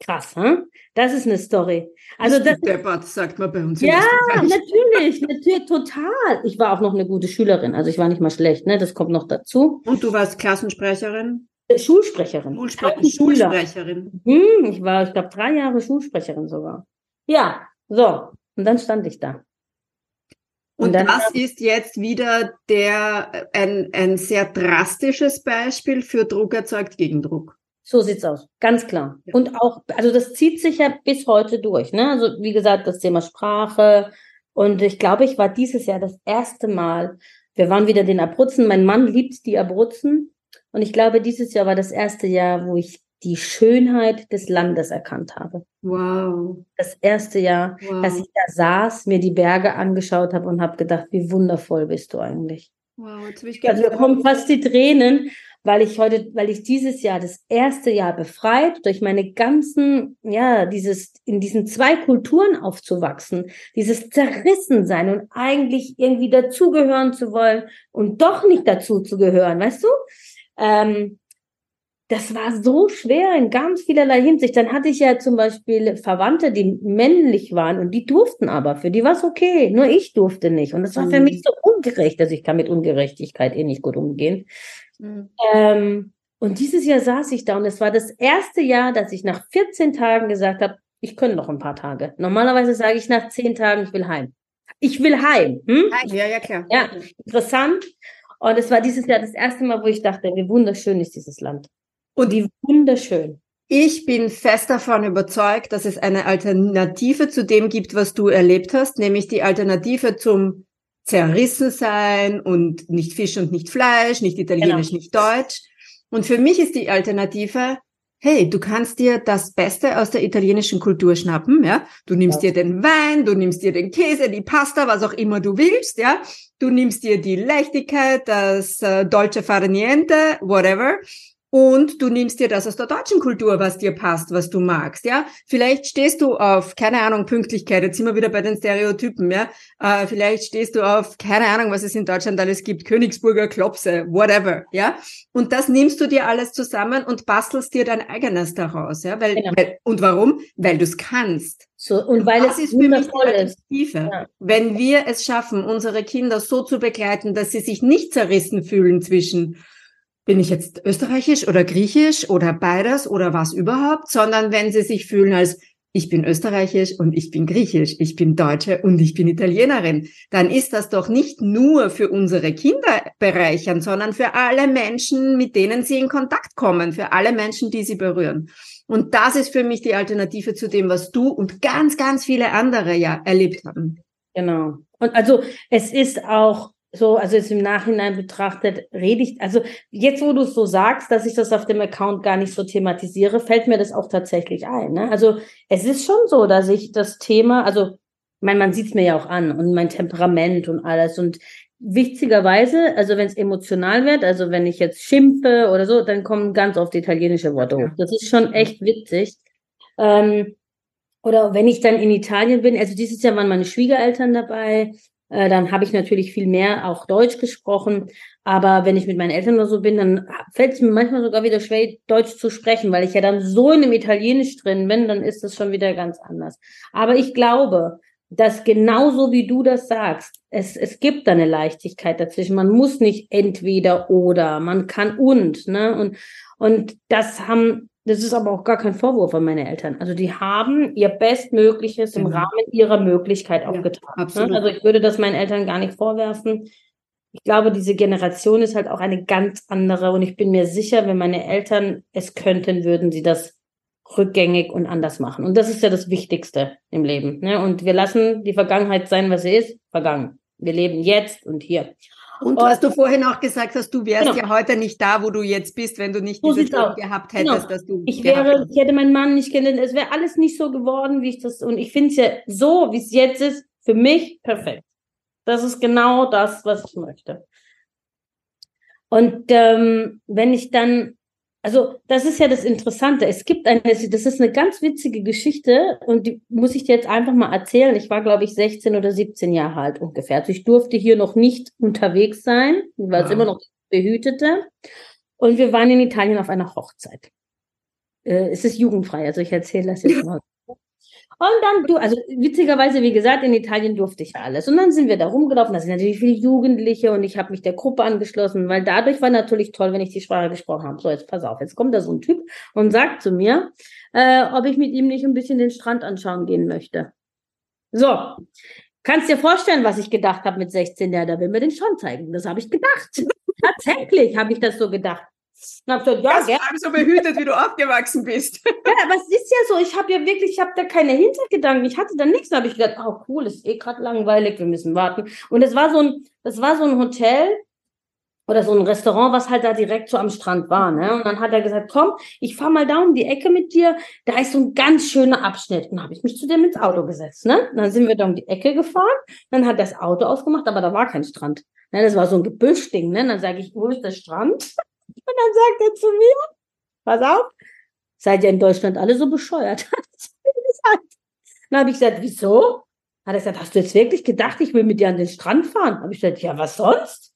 Krass, hm? Das ist eine Story. Also das, Deppert, sagt man bei uns. Ja, natürlich, natürlich, total. Ich war auch noch eine gute Schülerin, also ich war nicht mal schlecht, ne? Das kommt noch dazu. Und du warst Klassensprecherin? Äh, Schulsprecherin. Schulspre Schulsprecherin. Hm, ich war, ich glaube, drei Jahre Schulsprecherin sogar. Ja, so. Und dann stand ich da. Und, und das ist jetzt wieder der, ein, ein sehr drastisches Beispiel für Druck erzeugt Gegendruck. So sieht's aus, ganz klar. Ja. Und auch, also das zieht sich ja bis heute durch. Ne? Also wie gesagt, das Thema Sprache. Und ich glaube, ich war dieses Jahr das erste Mal. Wir waren wieder den Abruzzen. Mein Mann liebt die Abruzzen. Und ich glaube, dieses Jahr war das erste Jahr, wo ich die Schönheit des Landes erkannt habe. Wow. Das erste Jahr, wow. dass ich da saß, mir die Berge angeschaut habe und habe gedacht, wie wundervoll bist du eigentlich. Wow, jetzt bin ich also da kommen fast die Tränen, weil ich heute, weil ich dieses Jahr das erste Jahr befreit durch meine ganzen, ja, dieses, in diesen zwei Kulturen aufzuwachsen, dieses zerrissen sein und eigentlich irgendwie dazugehören zu wollen und doch nicht dazu zu gehören, weißt du? Ähm, das war so schwer in ganz vielerlei Hinsicht. Dann hatte ich ja zum Beispiel Verwandte, die männlich waren und die durften aber. Für die war es okay. Nur ich durfte nicht. Und das war für mhm. mich so ungerecht. Also ich kann mit Ungerechtigkeit eh nicht gut umgehen. Mhm. Ähm, und dieses Jahr saß ich da und es war das erste Jahr, dass ich nach 14 Tagen gesagt habe, ich könnte noch ein paar Tage. Normalerweise sage ich nach 10 Tagen, ich will heim. Ich will heim. Hm? Ja, ja, klar. Ja, interessant. Und es war dieses Jahr das erste Mal, wo ich dachte, wie wunderschön ist dieses Land. Und wie wunderschön. Ich bin fest davon überzeugt, dass es eine Alternative zu dem gibt, was du erlebt hast, nämlich die Alternative zum zerrissen sein und nicht Fisch und nicht Fleisch, nicht Italienisch, genau. nicht Deutsch. Und für mich ist die Alternative, hey, du kannst dir das Beste aus der italienischen Kultur schnappen, ja. Du nimmst ja. dir den Wein, du nimmst dir den Käse, die Pasta, was auch immer du willst, ja. Du nimmst dir die Leichtigkeit, das äh, Dolce Fare Niente, whatever und du nimmst dir das aus der deutschen Kultur, was dir passt, was du magst, ja. Vielleicht stehst du auf, keine Ahnung, Pünktlichkeit, jetzt sind wir wieder bei den Stereotypen, ja. Äh, vielleicht stehst du auf, keine Ahnung, was es in Deutschland alles gibt, Königsburger Klopse, whatever, ja. Und das nimmst du dir alles zusammen und bastelst dir dein eigenes daraus, ja. Weil, genau. weil und warum? Weil du es kannst. So, und weil das es ist für mich Alternative. Ja. Wenn wir es schaffen, unsere Kinder so zu begleiten, dass sie sich nicht zerrissen fühlen zwischen bin ich jetzt österreichisch oder griechisch oder beides oder was überhaupt, sondern wenn sie sich fühlen als ich bin österreichisch und ich bin griechisch, ich bin Deutsche und ich bin Italienerin, dann ist das doch nicht nur für unsere Kinder bereichernd, sondern für alle Menschen, mit denen sie in Kontakt kommen, für alle Menschen, die sie berühren. Und das ist für mich die Alternative zu dem, was du und ganz, ganz viele andere ja erlebt haben. Genau. Und also es ist auch so, also jetzt im Nachhinein betrachtet, rede ich, also jetzt, wo du es so sagst, dass ich das auf dem Account gar nicht so thematisiere, fällt mir das auch tatsächlich ein. Ne? Also es ist schon so, dass ich das Thema, also mein, man sieht es mir ja auch an und mein Temperament und alles und witzigerweise, also wenn es emotional wird, also wenn ich jetzt schimpfe oder so, dann kommen ganz oft italienische Worte hoch. Das ist schon echt witzig. Ähm, oder wenn ich dann in Italien bin, also dieses Jahr waren meine Schwiegereltern dabei, äh, dann habe ich natürlich viel mehr auch Deutsch gesprochen. Aber wenn ich mit meinen Eltern oder so bin, dann fällt es mir manchmal sogar wieder schwer, Deutsch zu sprechen, weil ich ja dann so in dem Italienisch drin bin, dann ist das schon wieder ganz anders. Aber ich glaube, dass genauso wie du das sagst, es, es gibt da eine Leichtigkeit dazwischen. Man muss nicht entweder oder, man kann und, ne? Und, und das haben das ist aber auch gar kein Vorwurf an meine Eltern. Also die haben ihr Bestmögliches im mhm. Rahmen ihrer Möglichkeit auch ja, getan. Ne? Also ich würde das meinen Eltern gar nicht vorwerfen. Ich glaube, diese Generation ist halt auch eine ganz andere und ich bin mir sicher, wenn meine Eltern es könnten, würden sie das rückgängig und anders machen. Und das ist ja das Wichtigste im Leben. Ne? Und wir lassen die Vergangenheit sein, was sie ist, vergangen. Wir leben jetzt und hier. Und was du vorhin auch gesagt hast, du wärst genau. ja heute nicht da, wo du jetzt bist, wenn du nicht so dieses Leben gehabt hättest, genau. dass du. Ich wäre, ich hätte meinen Mann nicht kennengelernt, es wäre alles nicht so geworden, wie ich das, und ich finde es ja so, wie es jetzt ist, für mich perfekt. Das ist genau das, was ich möchte. Und ähm, wenn ich dann also das ist ja das Interessante. Es gibt eine, das ist eine ganz witzige Geschichte und die muss ich dir jetzt einfach mal erzählen. Ich war, glaube ich, 16 oder 17 Jahre alt ungefähr. Also ich durfte hier noch nicht unterwegs sein, weil ja. es immer noch behütete. Und wir waren in Italien auf einer Hochzeit. Äh, es ist jugendfrei, also ich erzähle das jetzt (laughs) mal. Und dann, du, also witzigerweise, wie gesagt, in Italien durfte ich alles. Und dann sind wir da rumgelaufen, da sind natürlich viele Jugendliche und ich habe mich der Gruppe angeschlossen, weil dadurch war natürlich toll, wenn ich die Sprache gesprochen habe. So, jetzt pass auf, jetzt kommt da so ein Typ und sagt zu mir, äh, ob ich mit ihm nicht ein bisschen den Strand anschauen gehen möchte. So, kannst dir vorstellen, was ich gedacht habe mit 16, ja, da will mir den Strand zeigen. Das habe ich gedacht. (laughs) Tatsächlich habe ich das so gedacht. Und hab gesagt, ja, das gerne. so behütet, wie du aufgewachsen bist. (laughs) Ja, aber es ist ja so, ich habe ja wirklich, ich habe da keine Hintergedanken. Ich hatte da nichts. Da habe ich gedacht, oh cool, ist eh gerade langweilig, wir müssen warten. Und es war so ein, das war so ein Hotel oder so ein Restaurant, was halt da direkt so am Strand war. Ne? Und dann hat er gesagt, komm, ich fahr mal da um die Ecke mit dir. Da ist so ein ganz schöner Abschnitt. Und habe ich mich zu dem ins Auto gesetzt. Ne? Und dann sind wir da um die Ecke gefahren. Dann hat das Auto ausgemacht, aber da war kein Strand. Ne? Das war so ein Gebüschding. Ne? Und dann sage ich, wo ist der Strand? Und dann sagt er zu mir, pass auf, seid ihr in Deutschland alle so bescheuert? (laughs) dann habe ich gesagt, wieso? Hat er gesagt, hast du jetzt wirklich gedacht, ich will mit dir an den Strand fahren? Habe ich gesagt, ja, was sonst?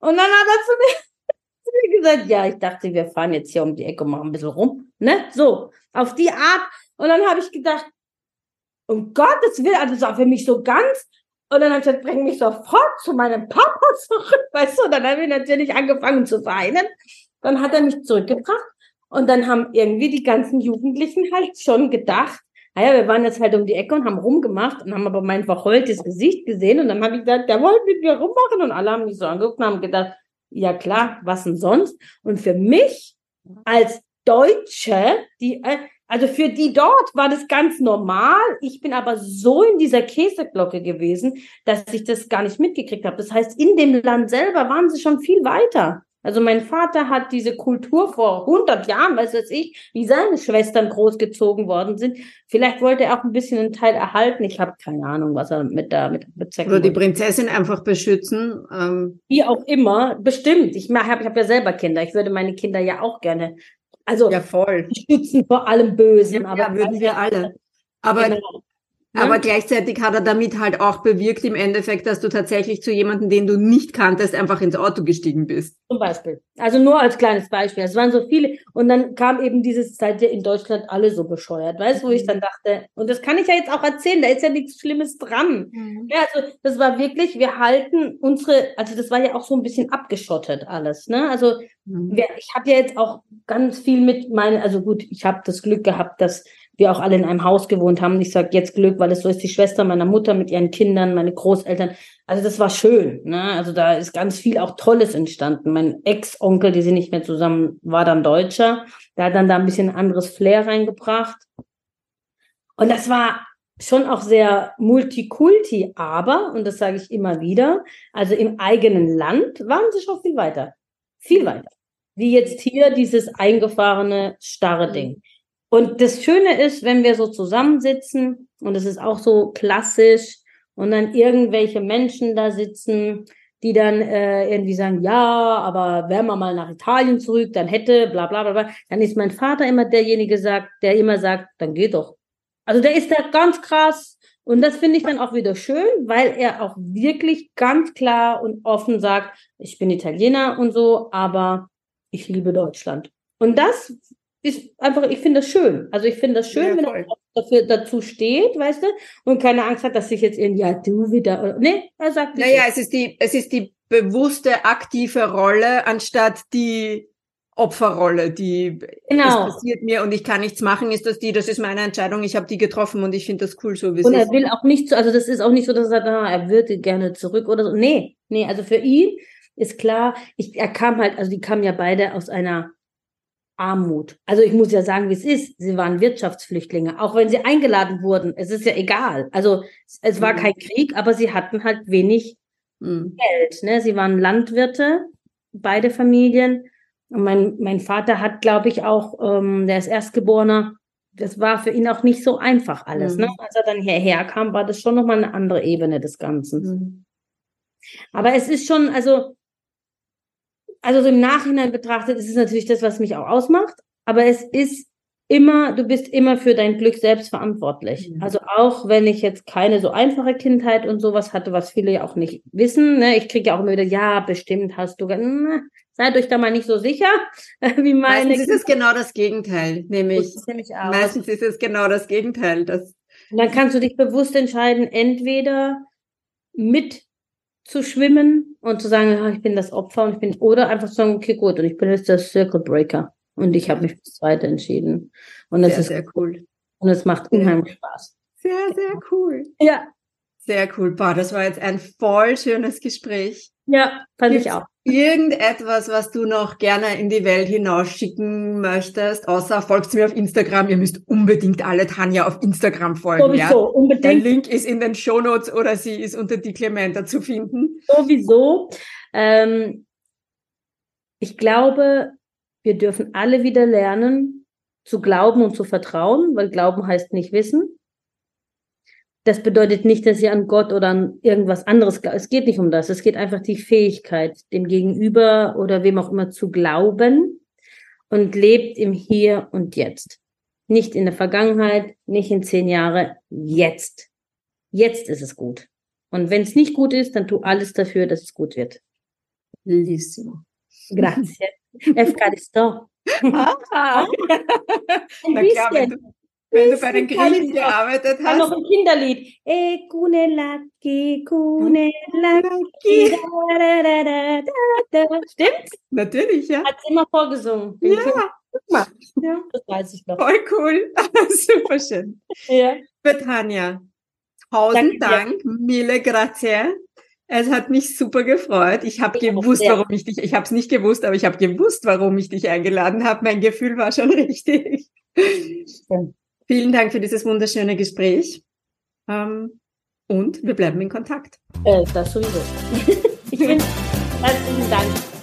Und dann hat er zu mir, (laughs) zu mir gesagt, ja, ich dachte, wir fahren jetzt hier um die Ecke und machen ein bisschen rum. Ne? So, auf die Art. Und dann habe ich gedacht, um Gottes Willen, also das war für mich so ganz, und dann habe ich gesagt, bring mich sofort zu meinem Papa zurück, (laughs) weißt du? Und dann habe ich natürlich angefangen zu weinen. Dann hat er mich zurückgebracht. Und dann haben irgendwie die ganzen Jugendlichen halt schon gedacht, naja, wir waren jetzt halt um die Ecke und haben rumgemacht und haben aber mein verheultes Gesicht gesehen. Und dann habe ich gesagt, der wollte mit mir rummachen. Und alle haben mich so angeguckt und haben gedacht, ja klar, was denn sonst? Und für mich als Deutsche, die, äh, also für die dort war das ganz normal. Ich bin aber so in dieser Käseglocke gewesen, dass ich das gar nicht mitgekriegt habe. Das heißt, in dem Land selber waren sie schon viel weiter. Also mein Vater hat diese Kultur vor 100 Jahren, weiß weiß ich, wie seine Schwestern großgezogen worden sind. Vielleicht wollte er auch ein bisschen einen Teil erhalten. Ich habe keine Ahnung, was er mit da mit bezwecken Oder die Prinzessin einfach beschützen. Ähm. Wie auch immer, bestimmt. Ich habe ich hab ja selber Kinder. Ich würde meine Kinder ja auch gerne also ja, voll. schützen vor allem Bösen. Ja, aber ja, würden wir alle. Aber genau. Aber gleichzeitig hat er damit halt auch bewirkt im Endeffekt, dass du tatsächlich zu jemandem, den du nicht kanntest, einfach ins Auto gestiegen bist. Zum Beispiel. Also nur als kleines Beispiel. Es waren so viele. Und dann kam eben dieses Zeit ja in Deutschland alle so bescheuert. Weißt du, wo ich dann dachte, und das kann ich ja jetzt auch erzählen, da ist ja nichts Schlimmes dran. Mhm. Ja, also das war wirklich, wir halten unsere, also das war ja auch so ein bisschen abgeschottet alles. Ne? Also mhm. wir, ich habe ja jetzt auch ganz viel mit meinen, also gut, ich habe das Glück gehabt, dass wir auch alle in einem Haus gewohnt haben. Ich sage jetzt Glück, weil es so ist, die Schwester meiner Mutter mit ihren Kindern, meine Großeltern. Also das war schön. Ne? Also da ist ganz viel auch Tolles entstanden. Mein Ex-Onkel, die sind nicht mehr zusammen, war dann Deutscher. Der hat dann da ein bisschen anderes Flair reingebracht. Und das war schon auch sehr multikulti, aber, und das sage ich immer wieder, also im eigenen Land waren sie schon viel weiter. Viel weiter. Wie jetzt hier dieses eingefahrene, starre Ding. Und das Schöne ist, wenn wir so zusammensitzen, und es ist auch so klassisch, und dann irgendwelche Menschen da sitzen, die dann äh, irgendwie sagen, ja, aber wären wir mal nach Italien zurück, dann hätte, bla bla bla bla, dann ist mein Vater immer derjenige sagt, der immer sagt, dann geht doch. Also der ist da ganz krass. Und das finde ich dann auch wieder schön, weil er auch wirklich ganz klar und offen sagt, ich bin Italiener und so, aber ich liebe Deutschland. Und das ist einfach, ich finde das schön. Also ich finde das schön, ja, wenn er dafür dazu steht, weißt du, und keine Angst hat, dass sich jetzt irgendwie, ja, du wieder, oder, nee, er sagt nicht. Naja, es ist die, es ist die bewusste, aktive Rolle, anstatt die Opferrolle, die genau. es passiert mir und ich kann nichts machen, ist das die, das ist meine Entscheidung, ich habe die getroffen und ich finde das cool so wie. Und er will auch nicht, so, also das ist auch nicht so, dass er sagt, ah, er würde gerne zurück oder so. Nee, nee, also für ihn ist klar, ich, er kam halt, also die kamen ja beide aus einer Armut. Also ich muss ja sagen, wie es ist. Sie waren Wirtschaftsflüchtlinge, auch wenn sie eingeladen wurden. Es ist ja egal. Also es war mhm. kein Krieg, aber sie hatten halt wenig mhm. Geld. Ne? Sie waren Landwirte, beide Familien. Und mein, mein Vater hat, glaube ich, auch, ähm, der ist Erstgeborener, das war für ihn auch nicht so einfach alles. Ne? Mhm. Ne? Als er dann hierher kam, war das schon nochmal eine andere Ebene des Ganzen. Mhm. Aber es ist schon, also, also so im Nachhinein betrachtet, ist es natürlich das, was mich auch ausmacht. Aber es ist immer, du bist immer für dein Glück selbst verantwortlich. Mhm. Also auch wenn ich jetzt keine so einfache Kindheit und sowas hatte, was viele ja auch nicht wissen. Ne? Ich kriege ja auch immer wieder, ja, bestimmt hast du, na, seid euch da mal nicht so sicher, (laughs) wie meine. Meistens ist es genau das Gegenteil, nämlich. Meistens ist es genau das Gegenteil. Das und dann kannst du dich bewusst entscheiden, entweder mit zu schwimmen und zu sagen, oh, ich bin das Opfer und ich bin, oder einfach zu sagen, okay, gut, und ich bin jetzt der Circle Breaker. Und ich habe mich fürs Zweite entschieden. Und das sehr, ist sehr cool. Und es macht unheimlich Spaß. Sehr, sehr cool. Ja. Sehr cool. Boah, das war jetzt ein voll schönes Gespräch. Ja, fand Gibt's ich auch. Irgendetwas, was du noch gerne in die Welt hinausschicken möchtest, außer folgt mir auf Instagram. Ihr müsst unbedingt alle Tanja auf Instagram folgen. Sowieso, ja? unbedingt. Der Link ist in den Shownotes oder sie ist unter die Clementa zu finden. Sowieso. Ähm, ich glaube, wir dürfen alle wieder lernen, zu glauben und zu vertrauen, weil Glauben heißt nicht wissen. Das bedeutet nicht, dass ihr an Gott oder an irgendwas anderes glaubt. Es geht nicht um das. Es geht einfach die Fähigkeit, dem Gegenüber oder wem auch immer zu glauben und lebt im Hier und Jetzt. Nicht in der Vergangenheit, nicht in zehn Jahre, jetzt. Jetzt ist es gut. Und wenn es nicht gut ist, dann tu alles dafür, dass es gut wird. Bellissimo. Grazie. (laughs) Efkaristo. Ah. (laughs) Ein bisschen. Wenn, du, bei den Griechen gearbeitet hast. noch ein Kinderlied. E kune laki, kune laki. Stimmt? Natürlich, ja. Hat sie immer vorgesungen. Ja. Guck. Ja. Das weiß ich noch. Voll cool. (laughs) Super schön. Ja. Betania, tausend Dank, Dank mille grazie es hat mich super gefreut. Ich habe gewusst, warum ich dich, ich habe es nicht gewusst, aber ich habe gewusst, warum ich dich eingeladen habe. Mein Gefühl war schon (laughs) richtig. Ja. Vielen Dank für dieses wunderschöne Gespräch. Ähm, und wir bleiben in Kontakt. Äh, das sowieso. (laughs) ich bin, herzlichen Dank.